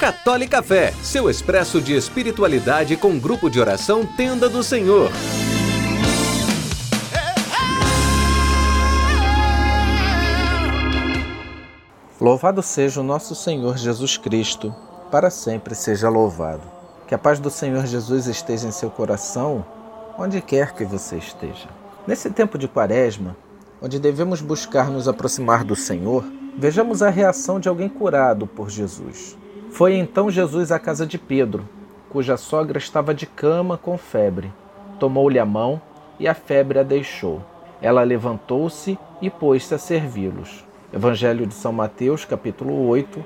Católica Fé, seu expresso de espiritualidade com grupo de oração Tenda do Senhor. Louvado seja o nosso Senhor Jesus Cristo, para sempre seja louvado. Que a paz do Senhor Jesus esteja em seu coração, onde quer que você esteja. Nesse tempo de Quaresma, onde devemos buscar nos aproximar do Senhor, vejamos a reação de alguém curado por Jesus. Foi então Jesus à casa de Pedro, cuja sogra estava de cama com febre. Tomou-lhe a mão e a febre a deixou. Ela levantou-se e pôs-se a servi-los. Evangelho de São Mateus, capítulo 8,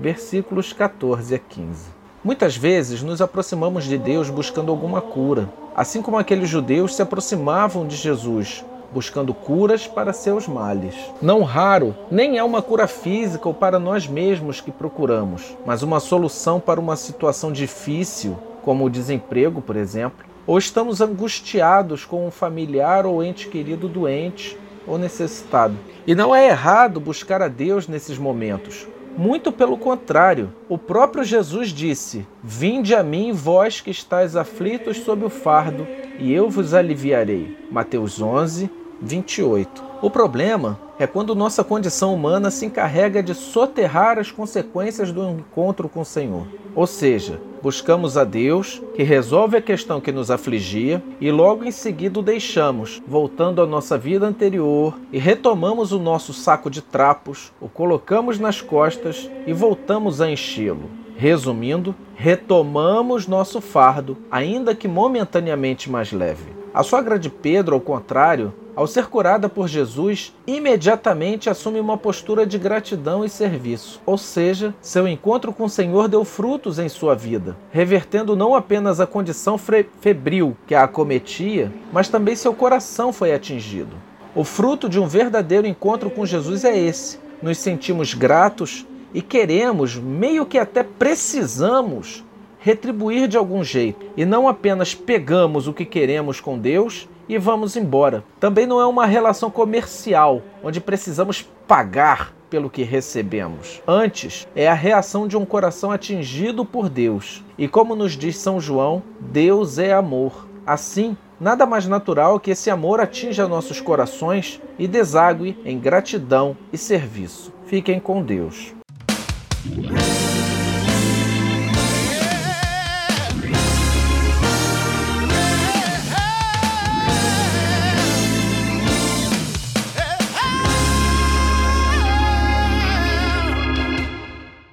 versículos 14 a 15. Muitas vezes nos aproximamos de Deus buscando alguma cura, assim como aqueles judeus se aproximavam de Jesus buscando curas para seus males. Não raro, nem é uma cura física ou para nós mesmos que procuramos, mas uma solução para uma situação difícil, como o desemprego, por exemplo, ou estamos angustiados com um familiar ou ente querido doente ou necessitado. E não é errado buscar a Deus nesses momentos. Muito pelo contrário, o próprio Jesus disse: Vinde a mim, vós que estáis aflitos sob o fardo, e eu vos aliviarei. Mateus 11, 28. O problema é quando nossa condição humana se encarrega de soterrar as consequências do encontro com o Senhor. Ou seja, buscamos a Deus, que resolve a questão que nos afligia, e logo em seguida o deixamos, voltando à nossa vida anterior e retomamos o nosso saco de trapos, o colocamos nas costas e voltamos a enchê-lo. Resumindo, retomamos nosso fardo, ainda que momentaneamente mais leve. A sogra de Pedro, ao contrário, ao ser curada por Jesus, imediatamente assume uma postura de gratidão e serviço. Ou seja, seu encontro com o Senhor deu frutos em sua vida, revertendo não apenas a condição febril que a acometia, mas também seu coração foi atingido. O fruto de um verdadeiro encontro com Jesus é esse. Nos sentimos gratos e queremos, meio que até precisamos, retribuir de algum jeito. E não apenas pegamos o que queremos com Deus e vamos embora. Também não é uma relação comercial, onde precisamos pagar pelo que recebemos. Antes, é a reação de um coração atingido por Deus. E como nos diz São João, Deus é amor. Assim, nada mais natural que esse amor atinja nossos corações e desague em gratidão e serviço. Fiquem com Deus.